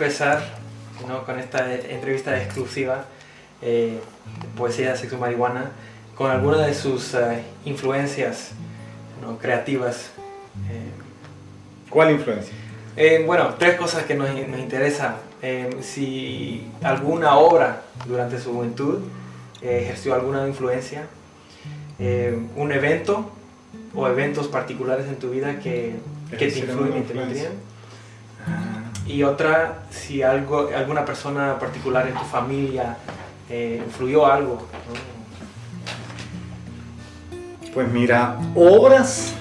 Empezar con esta entrevista exclusiva eh, de poesía, sexo, marihuana, con algunas de sus eh, influencias creativas. Eh. ¿Cuál influencia? bueno, tres cosas que nos, nos interesan. si alguna obra durante su juventud ejerció alguna influencia, un evento o eventos particulares en tu vida que, que te influyen te y otra si algo, alguna persona particular en tu familia eh, influyó algo. Pues mira, obras.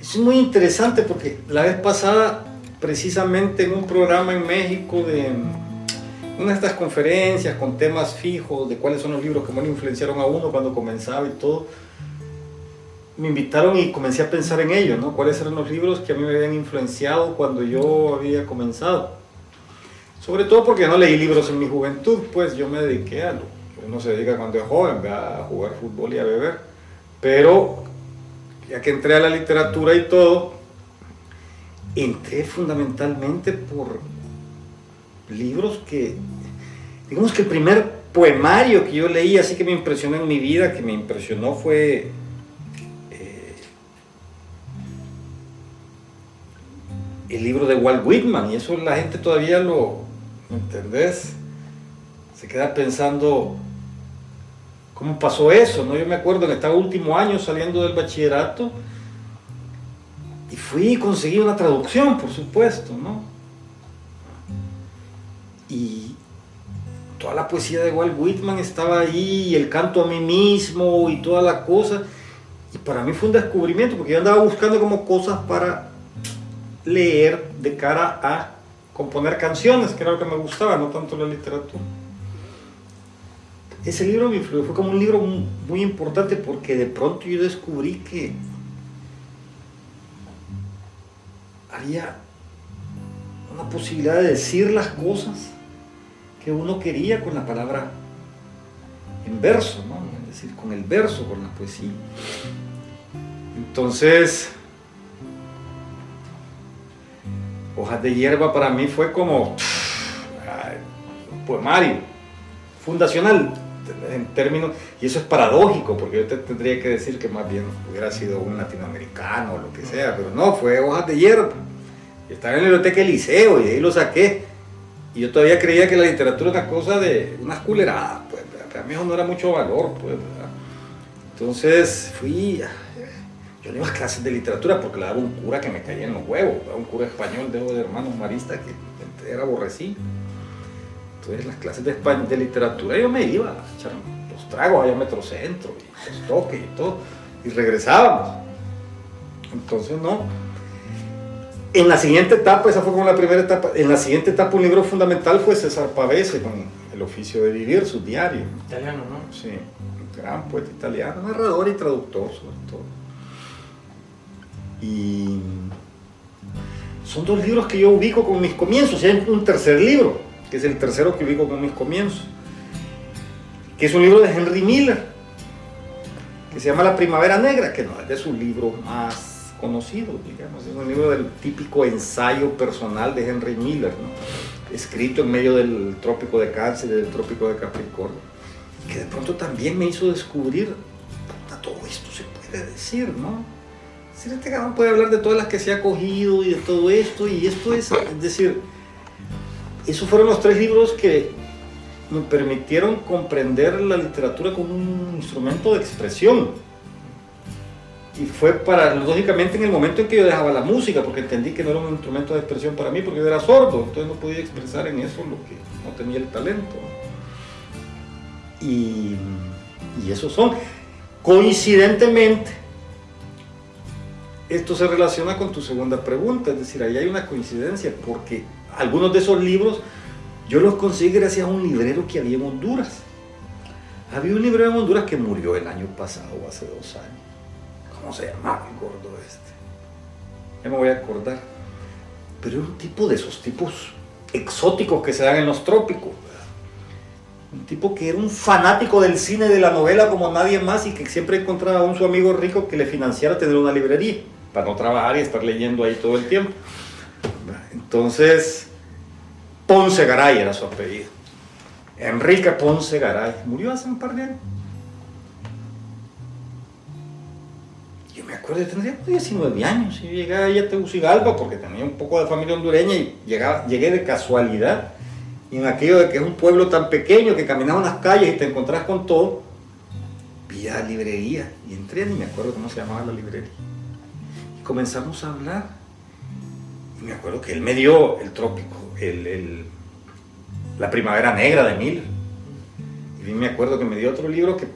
Es muy interesante porque la vez pasada, precisamente en un programa en México de una de estas conferencias con temas fijos de cuáles son los libros que más influenciaron a uno cuando comenzaba y todo, me invitaron y comencé a pensar en ello, ¿no? ¿Cuáles eran los libros que a mí me habían influenciado cuando yo había comenzado? Sobre todo porque no leí libros en mi juventud, pues yo me dediqué a lo que uno se dedica cuando es joven, a jugar fútbol y a beber. Pero ya que entré a la literatura y todo, entré fundamentalmente por libros que, digamos que el primer poemario que yo leí, así que me impresionó en mi vida, que me impresionó fue el libro de Walt Whitman, y eso la gente todavía lo, ¿entendés? Se queda pensando, ¿cómo pasó eso? ¿no? Yo me acuerdo en este último año saliendo del bachillerato, y fui y conseguí una traducción, por supuesto, ¿no? Y toda la poesía de Walt Whitman estaba ahí, y el canto a mí mismo, y toda la cosa, y para mí fue un descubrimiento, porque yo andaba buscando como cosas para leer de cara a componer canciones, que era lo que me gustaba, no tanto la literatura. Ese libro me influyó, fue como un libro muy importante porque de pronto yo descubrí que había una posibilidad de decir las cosas que uno quería con la palabra en verso, ¿no? es decir, con el verso, con la poesía. Entonces, Hojas de hierba para mí fue como poemario, fundacional en términos, y eso es paradójico, porque yo te tendría que decir que más bien hubiera sido un latinoamericano o lo que sea, pero no, fue hojas de hierba. Estaba en la biblioteca del liceo y ahí lo saqué. Y yo todavía creía que la literatura era una cosa de unas culeradas, pues, para mí eso no era mucho valor, pues, Entonces fui, yo a clases de literatura porque le daba un cura que me caía en los huevos, un cura español de, de hermanos maristas que era aborrecí. Entonces las clases de, de literatura yo me iba a echar los tragos allá a Metrocentro y los toques y todo, y regresábamos. Entonces no. En la siguiente etapa, esa fue como la primera etapa, en la siguiente etapa un libro fundamental fue César Pavese con El oficio de vivir, su diario. Italiano, ¿no? Sí, un gran poeta italiano, narrador y traductor sobre todo. Y son dos libros que yo ubico con mis comienzos. Hay un tercer libro, que es el tercero que ubico con mis comienzos, que es un libro de Henry Miller, que se llama La Primavera Negra, que no es de su libro más conocido, digamos, es un libro del típico ensayo personal de Henry Miller, escrito en medio del trópico de Cáncer y del trópico de Capricornio, que de pronto también me hizo descubrir, todo esto se puede decir, ¿no? Si este cabrón puede hablar de todas las que se ha cogido y de todo esto, y esto es, es decir, esos fueron los tres libros que me permitieron comprender la literatura como un instrumento de expresión. y fue para, lógicamente, en el momento en que yo dejaba la música, porque entendí que no era un instrumento de expresión para mí, porque yo era sordo, entonces no podía expresar en eso lo que no tenía el talento. Y, y esos son. Coincidentemente, esto se relaciona con tu segunda pregunta, es decir, ahí hay una coincidencia, porque algunos de esos libros yo los conseguí gracias a un librero que había en Honduras. Había un librero en Honduras que murió el año pasado, hace dos años. ¿Cómo se llamaba el gordo este? Ya me voy a acordar. Pero era un tipo de esos tipos exóticos que se dan en los trópicos. Un tipo que era un fanático del cine, de la novela como nadie más y que siempre encontraba a un su amigo rico que le financiara tener una librería para no trabajar y estar leyendo ahí todo el tiempo. Entonces, Ponce Garay era su apellido. Enrique Ponce Garay. Murió hace un par de años. Yo me acuerdo, tendría 19 años. Y llegué ahí a Tegucigalpa porque tenía un poco de familia hondureña y llegué de casualidad y en aquello de que es un pueblo tan pequeño que caminas unas calles y te encontrás con todo, vi la librería y entré, ni me acuerdo cómo se llamaba la librería. Comenzamos a hablar. Me acuerdo que él me dio el trópico, el, la primavera negra de Miller. Y me acuerdo que me dio otro libro que,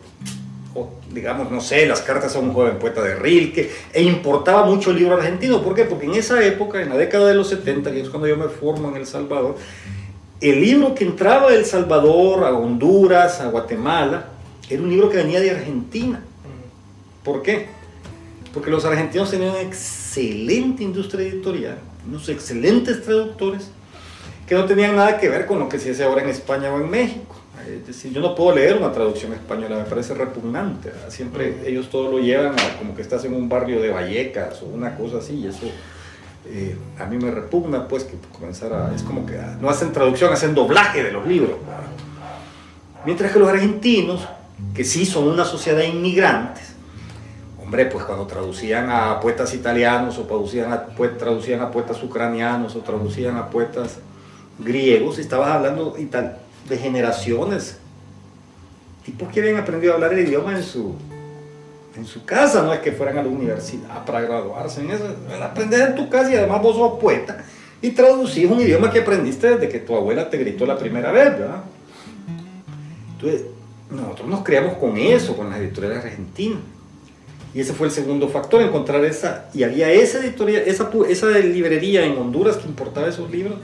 digamos, no sé, las cartas a un joven poeta de Rilke, e importaba mucho el libro argentino. ¿Por qué? Porque en esa época, en la década de los 70, que es cuando yo me formo en El Salvador, el libro que entraba de El Salvador, a Honduras, a Guatemala, era un libro que venía de Argentina. ¿Por qué? Porque los argentinos tenían una excelente industria editorial, unos excelentes traductores, que no tenían nada que ver con lo que se hace ahora en España o en México. Es decir, yo no puedo leer una traducción española, me parece repugnante. Siempre ellos todo lo llevan a como que estás en un barrio de Vallecas o una cosa así, y eso eh, a mí me repugna pues que comenzar a, es como que no hacen traducción, hacen doblaje de los libros. Mientras que los argentinos, que sí son una sociedad de inmigrantes, hombre, pues cuando traducían a poetas italianos o traducían a, pues, traducían a poetas ucranianos o traducían a poetas griegos, estabas hablando de generaciones. Tipos que habían aprendido a hablar el idioma en su, en su casa, no es que fueran a la universidad para graduarse en eso, aprender en tu casa y además vos sos poeta y traducís un idioma que aprendiste desde que tu abuela te gritó la primera vez, ¿verdad? Entonces, nosotros nos creamos con eso, con las editoriales argentinas. Y ese fue el segundo factor, encontrar esa, y había esa editorial, esa, esa librería en Honduras que importaba esos libros,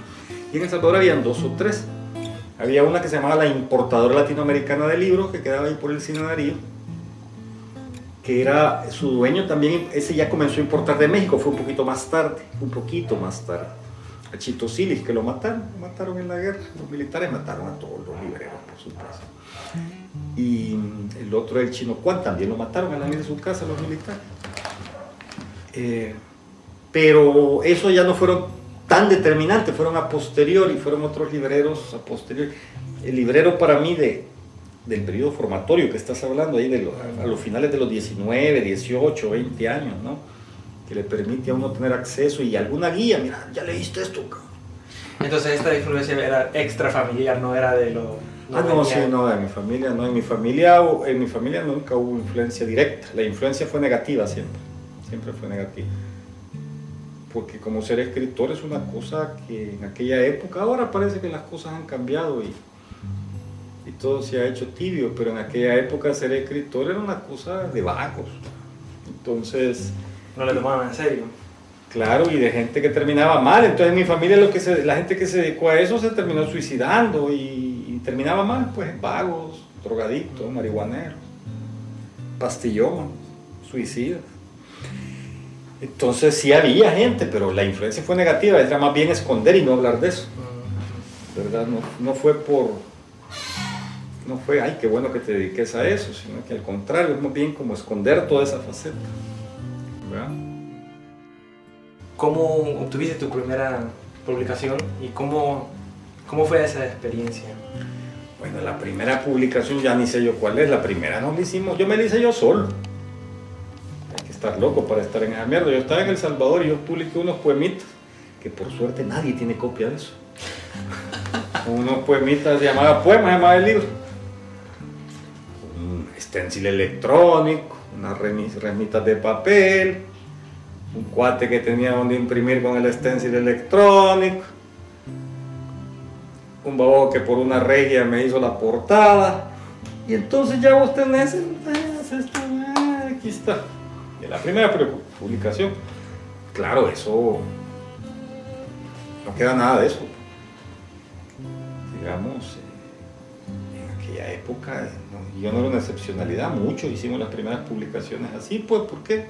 y en El Salvador habían dos o tres. Había una que se llamaba la Importadora Latinoamericana de Libros, que quedaba ahí por el Cine Darío, que era su dueño también, ese ya comenzó a importar de México, fue un poquito más tarde, un poquito más tarde. A Chito Silis, que lo mataron, lo mataron en la guerra, los militares mataron a todos los libreros, por supuesto. Y el otro, el chino Juan, también lo mataron en la de su casa los militares. Eh, pero eso ya no fueron tan determinantes, fueron a posteriori, fueron otros libreros a posteriori. El librero para mí de, del periodo formatorio que estás hablando ahí, de a los finales de los 19, 18, 20 años, ¿no? Que le permite a uno tener acceso y alguna guía, mira, ya leíste esto. Entonces esta influencia era extra familiar, no era de lo... ah, no, sí, no, de mi familia, no, en mi familia, en mi familia nunca hubo influencia directa, la influencia fue negativa siempre, siempre fue negativa. Porque como ser escritor es una cosa que en aquella época, ahora parece que las cosas han cambiado y y todo se ha hecho tibio, pero en aquella época ser escritor era una cosa de vagos. Entonces... No le tomaban en serio. Claro, y de gente que terminaba mal. Entonces en mi familia lo que se, la gente que se dedicó a eso se terminó suicidando y, terminaba mal, pues vagos, drogadictos, marihuaneros, pastillón, suicidas. Entonces sí había gente, pero la influencia fue negativa, era más bien esconder y no hablar de eso. ¿Verdad? No, no fue por, no fue, ay, qué bueno que te dediques a eso, sino que al contrario, es más bien como esconder toda esa faceta. ¿verdad? ¿Cómo obtuviste tu primera publicación y cómo, cómo fue esa experiencia? Bueno, la primera publicación ya ni sé yo cuál es, la primera no la hicimos, yo me la hice yo solo. Hay que estar loco para estar en esa mierda. Yo estaba en El Salvador y yo publiqué unos poemitas, que por suerte nadie tiene copia de eso. unos poemitas llamados poemas, llamaba el libro un stencil electrónico, unas remitas de papel, un cuate que tenía donde imprimir con el stencil electrónico, un babo que por una regia me hizo la portada, y entonces ya vos tenés, ah, aquí está, de la primera publicación. Claro, eso no queda nada de eso. Digamos, eh, en aquella época, yo no era una excepcionalidad, muchos hicimos las primeras publicaciones así, pues, ¿por qué?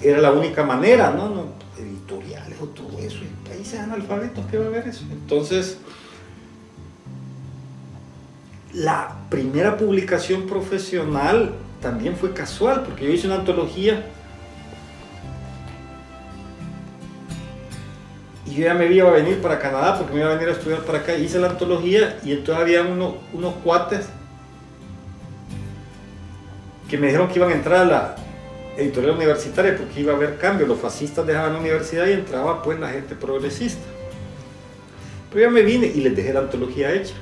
era la única manera, ¿no? no editoriales o todo eso, países analfabetos, ¿qué va a haber eso? Entonces, la primera publicación profesional también fue casual, porque yo hice una antología y yo ya me iba a venir para Canadá porque me iba a venir a estudiar para acá. Hice la antología y entonces había uno, unos cuates que me dijeron que iban a entrar a la editorial universitaria porque iba a haber cambio. Los fascistas dejaban la universidad y entraba pues la gente progresista. Pero ya me vine y les dejé la antología hecha.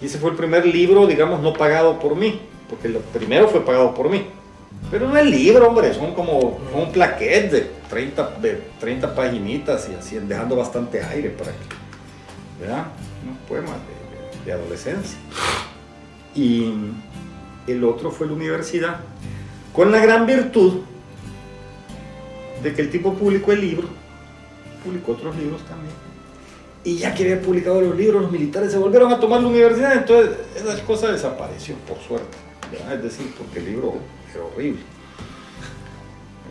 Y ese fue el primer libro, digamos, no pagado por mí, porque el primero fue pagado por mí. Pero no es libro, hombre, son como un plaquet de 30, de 30 paginitas y así, dejando bastante aire para que, ¿verdad? Un poema de, de adolescencia. Y el otro fue la universidad, con la gran virtud de que el tipo publicó el libro, publicó otros libros también. Y ya que había publicado los libros, los militares se volvieron a tomar la universidad, entonces esa cosa desapareció, por suerte. Es decir, porque el libro era horrible.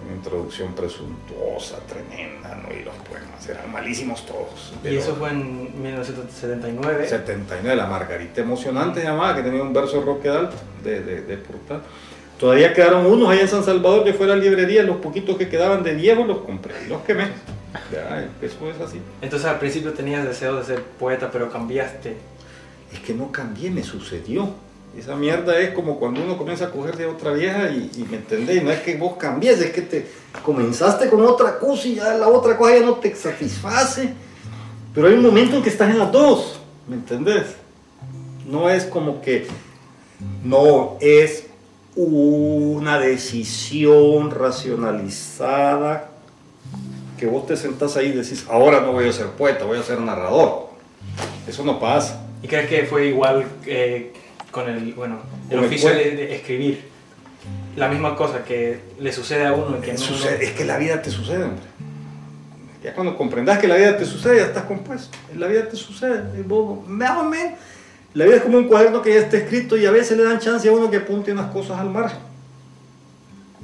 Una introducción presuntuosa, tremenda, ¿no? y los poemas eran malísimos todos. ¿Y eso fue en 1979? 79, la Margarita Emocionante llamada, que tenía un verso roque alto de, de, de portal. Todavía quedaron unos ahí en San Salvador que fue la librería, los poquitos que quedaban de viejo los compré los quemé. Ya, eso es así. Entonces al principio tenías deseo de ser poeta, pero cambiaste. Es que no cambié, me sucedió. Esa mierda es como cuando uno comienza a coger de otra vieja y, me entendés, no es que vos cambies, es que te comenzaste con otra cosa y ya la otra cosa ya no te satisface. Pero hay un momento en que estás en las dos, ¿me entendés? No es como que no es una decisión racionalizada que vos te sentás ahí y decís, ahora no voy a ser poeta, voy a ser narrador. Eso no pasa. ¿Y crees que fue igual eh, con el, bueno, el oficio de, escribir? La misma cosa que le sucede a uno. Que Es que la vida te sucede, hombre. Ya cuando comprendas que la vida te sucede, ya estás compuesto. La vida te sucede. Más o menos. La vida es como un cuaderno que ya está escrito y a veces le dan chance a uno que apunte unas cosas al margen.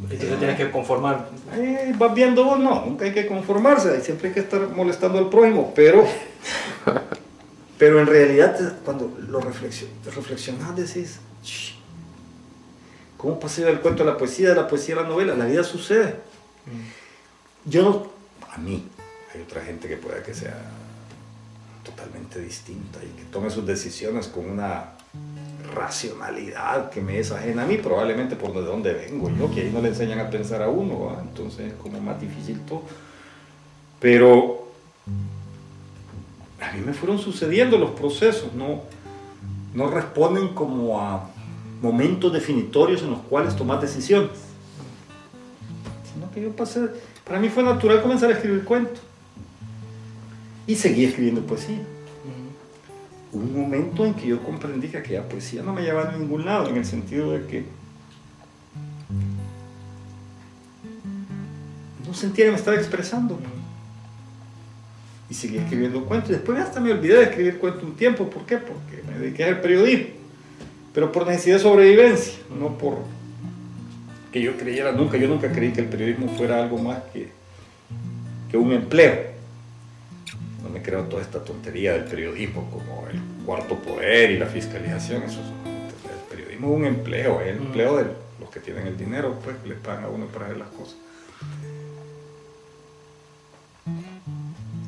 Entonces tienes que conformar. Eh, vas viendo vos, no, nunca hay que conformarse, siempre hay que estar molestando al prójimo, pero, pero en realidad cuando lo reflexionas decís, ¿cómo pasa del cuento a la poesía, de la poesía a la novela? La vida sucede. Mm. Yo no, a mí, hay otra gente que pueda que sea totalmente distinta y que tome sus decisiones con una racionalidad que me es ajena a mí, probablemente por de dónde vengo yo, que ahí no le enseñan a pensar a uno, entonces es como más difícil todo. Pero a mí me fueron sucediendo los procesos, no, no responden como a momentos definitorios en los cuales tomar decisiones, sino que yo pasé, para mí fue natural comenzar a escribir cuentos y seguí escribiendo poesía un momento en que yo comprendí que aquella poesía no me llevaba a ningún lado, en el sentido de que no sentía que me estaba expresando. Y seguí escribiendo cuentos. Después hasta me olvidé de escribir cuentos un tiempo. ¿Por qué? Porque me dediqué al periodismo. Pero por necesidad de sobrevivencia, no por que yo creyera nunca. Yo nunca creí que el periodismo fuera algo más que, que un empleo no me creo toda esta tontería del periodismo como el cuarto poder y la fiscalización. Eso el periodismo es un empleo, es el mm. empleo de los que tienen el dinero, pues les pagan a uno para hacer las cosas.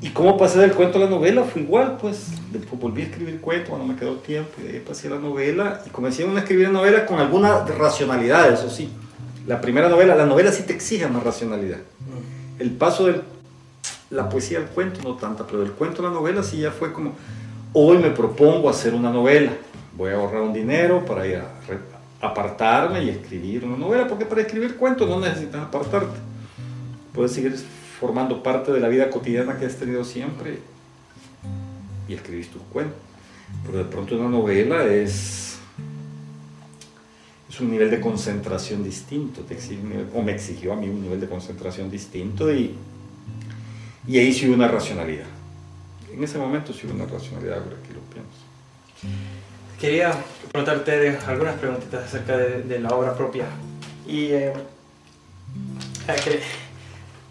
¿Y cómo pasé del cuento a la novela? Fue igual, pues. Después volví a escribir cuento cuando me quedó tiempo y de ahí pasé a la novela y comencé a escribir novela con alguna racionalidad, eso sí. La primera novela, la novela sí te exige más racionalidad. Mm. El paso del la poesía del cuento no tanta, pero del cuento a la novela sí ya fue como, hoy me propongo hacer una novela, voy a ahorrar un dinero para ir a apartarme y escribir una novela, porque para escribir cuentos no necesitas apartarte. Puedes seguir formando parte de la vida cotidiana que has tenido siempre y escribís tus cuentos. Pero de pronto una novela es, es un nivel de concentración distinto, te o me exigió a mí un nivel de concentración distinto y, y ahí sí una racionalidad. En ese momento sí hubo una racionalidad, ahora que lo pienso. Quería preguntarte algunas preguntitas acerca de, la obra propia. Y eh,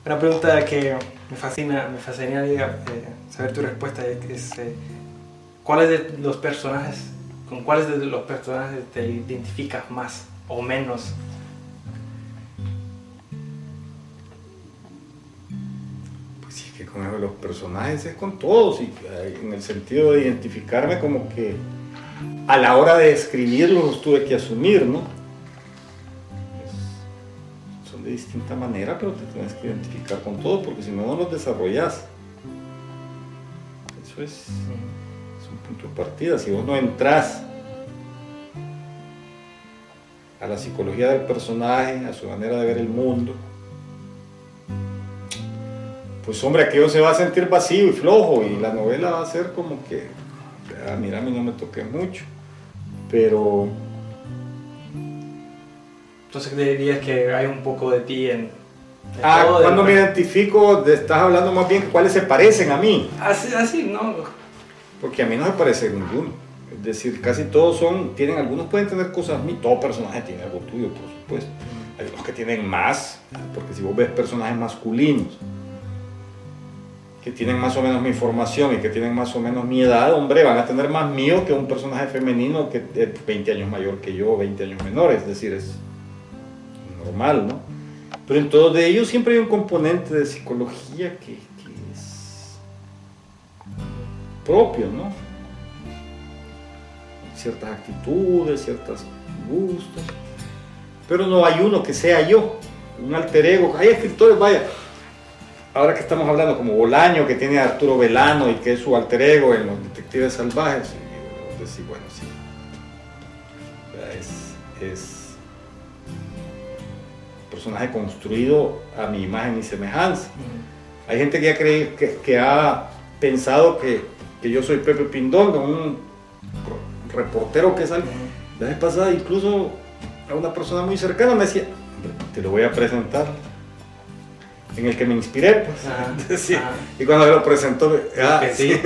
una pregunta que me fascina, me fascinaría eh, saber tu respuesta es eh, ¿cuáles de los personajes, con cuáles de los personajes te identificas más o menos? Con los personajes es con todos, y en el sentido de identificarme como que a la hora de escribirlos los tuve que asumir, ¿no? son de distinta manera, pero te tienes que identificar con todo, porque si no, no los desarrollas. Eso es, es un punto de partida. Si vos no entras a la psicología del personaje, a su manera de ver el mundo, pues hombre, aquello se va a sentir vacío y flojo y la novela va a ser como que, ah, mira, a mí no me toqué mucho. Pero... Entonces dirías que hay un poco de ti en... ah, cuando me identifico, estás hablando más bien cuáles se parecen a mí. Así, así, no. Porque a mí no me parece ninguno. Es decir, casi todos son, tienen, algunos pueden tener cosas mí, todo personaje tiene algo tuyo, por supuesto. Hay unos que tienen más, porque si vos ves personajes masculinos, que tienen más o menos mi formación y que tienen más o menos mi edad, hombre, van a tener más mío que un personaje femenino que es 20 años mayor que yo, 20 años menor, es decir, es normal, ¿no? Pero en todos de ellos siempre hay un componente de psicología que, es propio, ¿no? Ciertas actitudes, ciertos gustos, pero no hay uno que sea yo, un alter ego. Hay escritores, vaya, ahora que estamos hablando como Bolaño, que tiene a Arturo Velano y que es su alter ego en los detectives salvajes, y decir, bueno, sí, es, un personaje construido a mi imagen y semejanza. Hay gente que ha, creído, que, ha pensado que, yo soy Pepe Pindón, un reportero que sale. La vez pasada incluso a una persona muy cercana me decía, te lo voy a presentar en el que me inspiré, pues. Y cuando lo presentó, ah, sí.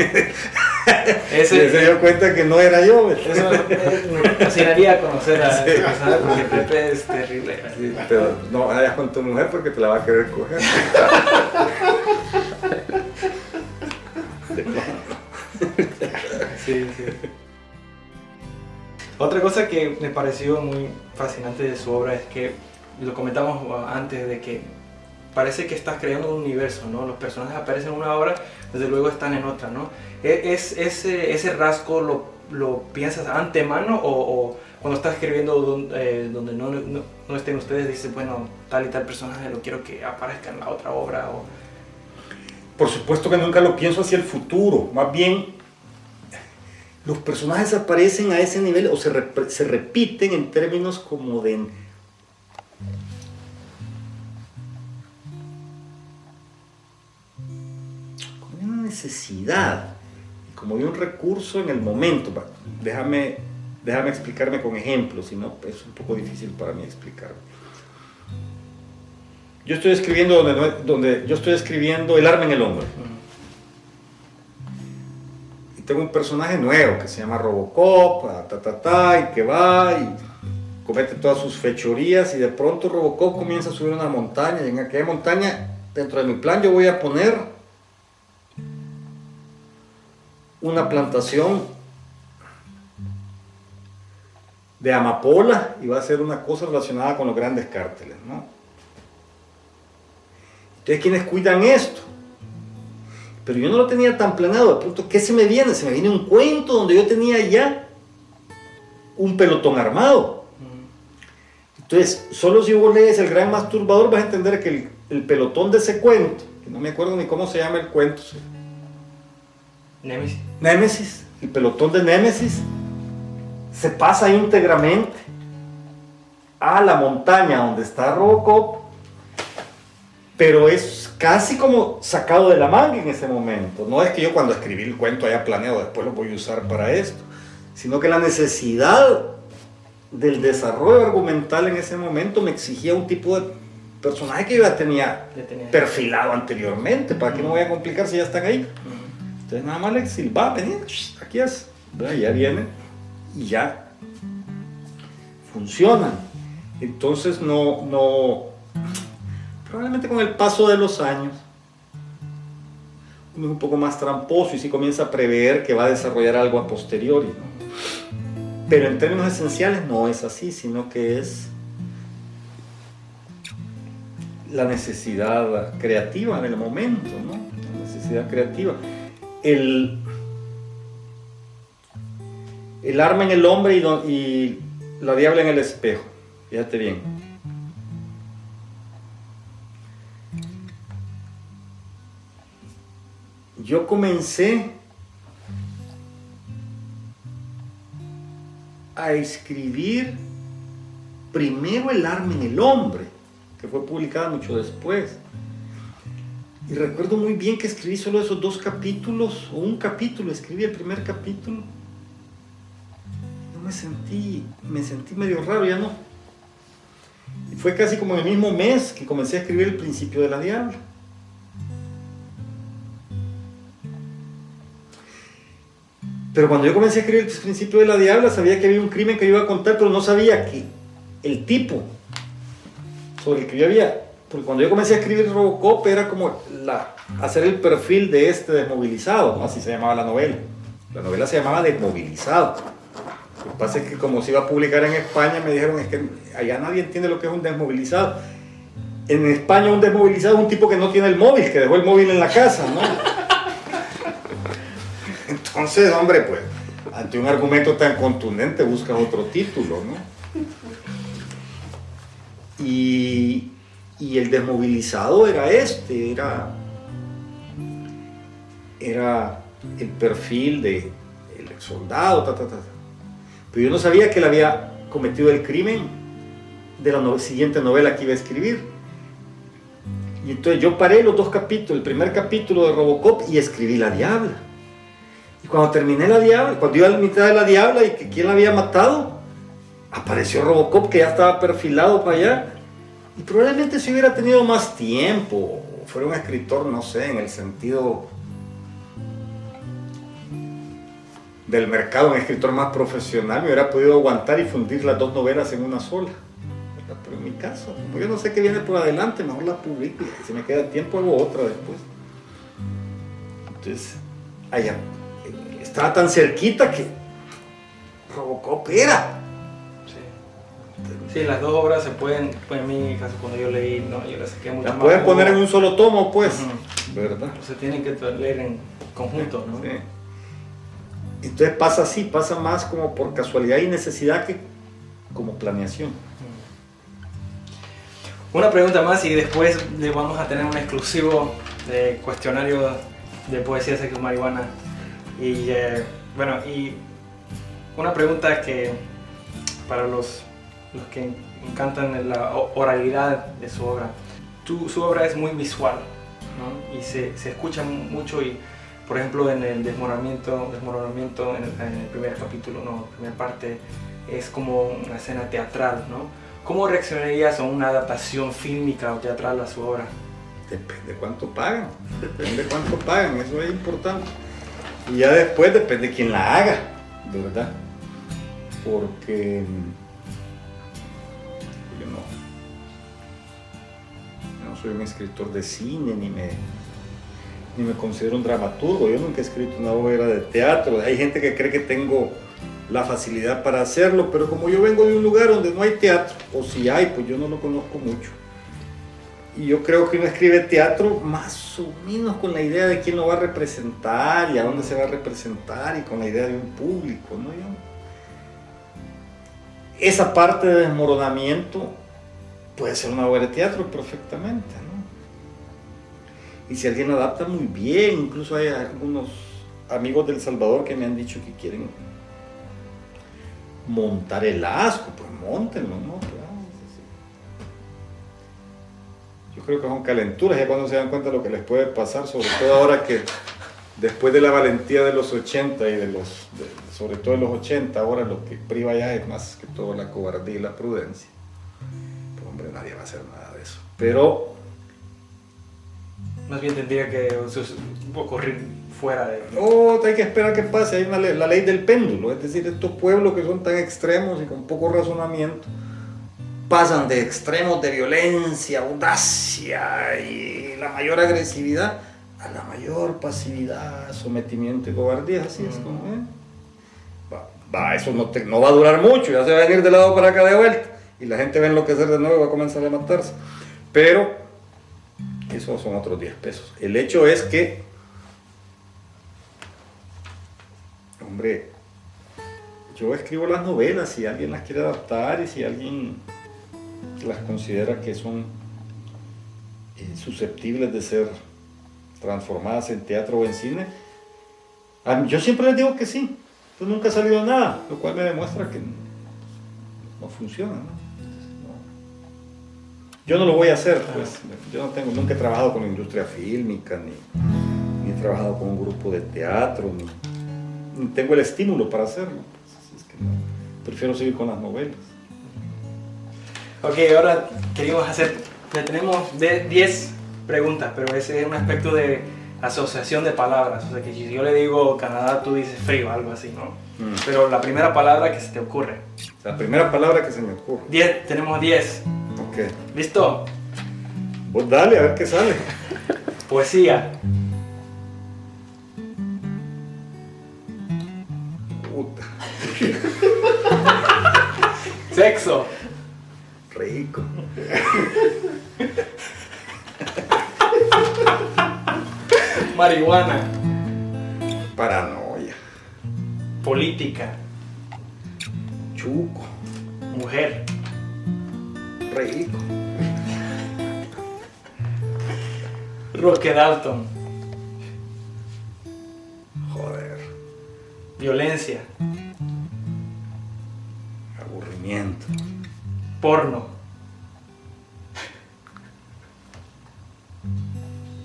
Ese, se dio cuenta que no era yo. Eso me, fascinaría conocer a esa persona porque Pepe es terrible. Pero no vayas con tu mujer porque te la va a querer coger. sí, sí. Otra cosa que me pareció muy fascinante de su obra es que lo comentamos antes de que parece que estás creando un universo, ¿no? Los personajes aparecen en una obra, desde luego están en otra, ¿no? E, ¿Es, ese, ese rasgo lo, lo piensas antemano o, cuando estás escribiendo donde, eh, donde no, no, estén ustedes dices, bueno, tal y tal personaje lo quiero que aparezca en la otra obra? O... Por supuesto que nunca lo pienso hacia el futuro, más bien los personajes aparecen a ese nivel o se, se repiten en términos como de necesidad, como de un recurso en el momento. Déjame, déjame explicarme con ejemplos, si no es un poco difícil para mí explicarme. Yo estoy escribiendo donde, donde yo estoy escribiendo El arma en el hombro. Y tengo un personaje nuevo que se llama Robocop, ta, ta, ta, y que va y comete todas sus fechorías y de pronto Robocop comienza a subir una montaña y en aquella montaña, dentro de mi plan, yo voy a poner una plantación de amapola y va a ser una cosa relacionada con los grandes cárteles, ¿no? Entonces, ¿quiénes cuidan esto? Pero yo no lo tenía tan planeado, de pronto, ¿qué se me viene? Se me viene un cuento donde yo tenía ya un pelotón armado. Entonces, solo si vos lees El Gran Masturbador vas a entender que el, el pelotón de ese cuento, que no me acuerdo ni cómo se llama el cuento, Némesis. Némesis, el pelotón de Némesis, se pasa íntegramente a la montaña donde está Robocop, pero es casi como sacado de la manga en ese momento. No es que yo cuando escribí el cuento haya planeado, después lo voy a usar para esto, sino que la necesidad del desarrollo argumental en ese momento me exigía un tipo de personaje que yo ya tenía, perfilado anteriormente. ¿Para qué me voy a complicar si ya están ahí? Entonces nada más le va, venir, aquí es. Ya viene y ya funcionan. Entonces no, no, probablemente con el paso de los años, uno es un poco más tramposo y si comienza a prever que va a desarrollar algo a posteriori. Pero en términos esenciales no es así, sino que es la necesidad creativa del momento, ¿no? La necesidad creativa. El, el arma en el hombre y, y la diabla en el espejo. Fíjate bien. Yo comencé a escribir primero el arma en el hombre, que fue publicada mucho después. Y recuerdo muy bien que escribí solo esos dos capítulos, o un capítulo, escribí el primer capítulo. No me sentí, me sentí medio raro, ya no. Y fue casi como en el mismo mes que comencé a escribir el principio de la diabla. Pero cuando yo comencé a escribir el principio de la diabla, sabía que había un crimen que yo iba a contar, pero no sabía que el tipo sobre el que yo había. Porque cuando yo comencé a escribir Robocop era como hacer el perfil de este desmovilizado, así se llamaba la novela. La novela se llamaba Desmovilizado. Lo que pasa es que como se iba a publicar en España, me dijeron es que allá nadie entiende lo que es un desmovilizado. En España un desmovilizado es un tipo que no tiene el móvil, que dejó el móvil en la casa, ¿no? Entonces, hombre, pues, ante un argumento tan contundente buscas otro título, ¿no? Y, el desmovilizado era este, era, era el perfil de el soldado, ta, ta, ta. Pero yo no sabía que él había cometido el crimen de la siguiente novela que iba a escribir. Y entonces yo paré los dos capítulos, el primer capítulo de Robocop y escribí La Diabla. Y cuando terminé La Diabla, cuando iba a la mitad de La Diabla y que quién la había matado, apareció Robocop que ya estaba perfilado para allá. Y probablemente si hubiera tenido más tiempo, fuera un escritor, no sé, en el sentido del mercado, un escritor más profesional, me hubiera podido aguantar y fundir las dos novelas en una sola. Pero en mi caso, yo no sé qué viene por adelante, mejor la publico si me queda tiempo hago otra después. Entonces, allá, estaba tan cerquita que Robocop era. Sí. las dos obras se pueden, pues en mi caso cuando yo leí, no, yo las saqué mucho las pueden poner en un solo tomo, pues. ¿Verdad? se tienen que leer en conjunto, ¿no? Sí. Entonces pasa así, pasa más como por casualidad y necesidad que como planeación. Una pregunta más y después le vamos a tener un exclusivo de cuestionario de poesía sexo marihuana. Y eh, bueno, y una pregunta que para los, los que encantan la oralidad de su obra. Tu, su obra es muy visual ¿no? y se, se escucha mucho y por ejemplo, en el desmoronamiento, desmoronamiento en, el, primer capítulo, no, primera parte, es como una escena teatral, ¿no? ¿Cómo reaccionarías a una adaptación fílmica o teatral a su obra? Depende cuánto pagan, depende cuánto pagan, eso es importante. Y ya después depende quién la haga, de verdad. Porque soy un escritor de cine ni me ni me considero un dramaturgo, yo nunca he escrito una obra de teatro, hay gente que cree que tengo la facilidad para hacerlo, pero como yo vengo de un lugar donde no hay teatro, o si hay, pues yo no lo conozco mucho. Y yo creo que uno escribe teatro más o menos con la idea de quién lo va a representar y a dónde se va a representar y con la idea de un público, ¿no? esa parte de desmoronamiento puede ser una obra de teatro perfectamente, ¿no? Y si alguien adapta muy bien, incluso hay algunos amigos del Salvador que me han dicho que quieren montar el asco, pues montenlo, ¿no? Yo creo que son calenturas, ya cuando se dan cuenta de lo que les puede pasar, sobre todo ahora que después de la valentía de los 80 y de los, sobre todo de los 80, ahora lo que priva ya es más que todo la cobardía y la prudencia. Pues nadie va a hacer nada de eso. Pero... Más bien tendría que ocurrir fuera de... Oh, hay que esperar que pase, hay una la ley del péndulo, es decir, estos pueblos que son tan extremos y con poco razonamiento, pasan de extremos de violencia, audacia y la mayor agresividad a la mayor pasividad, sometimiento y cobardía, así es como, ¿eh? va, eso no, no, va a durar mucho, ya se va a venir de lado para acá de vuelta y la gente va a enloquecer de nuevo y va a comenzar a matarse. Pero esos son otros 10 pesos. El hecho es que, hombre, yo escribo las novelas si alguien las quiere adaptar y si alguien las considera que son eh, susceptibles de ser transformadas en teatro o en cine, yo siempre les digo que sí, pues nunca ha salido nada, lo cual me demuestra que no, funciona. Yo no lo voy a hacer, pues yo no tengo, nunca he trabajado con la industria fílmica, ni, he trabajado con un grupo de teatro, ni, tengo el estímulo para hacerlo. Pues, prefiero seguir con las novelas. Ok, ahora queríamos hacer, ya tenemos 10 preguntas, pero ese es un aspecto de asociación de palabras. O sea, que si yo le digo Canadá, tú dices frío, algo así, ¿no? Mm. Pero la primera palabra que se te ocurre. La primera palabra que se me ocurre. Diez, tenemos 10. Ok. ¿Listo? Pues dale, a ver qué sale. Poesía. Puta. Sexo. Rico. Marihuana. Paranoia. Política. Chuco. Mujer. Rico. Roque Dalton. Joder. Violencia. Aburrimiento. Porno.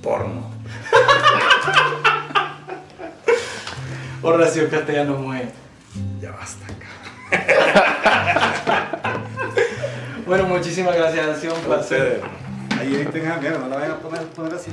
Porno. Horacio Castellano Mujer. Ya basta, bueno, muchísimas gracias, ha sido un placer. Ahí tengan, mira, no la vayan a poner, poner así.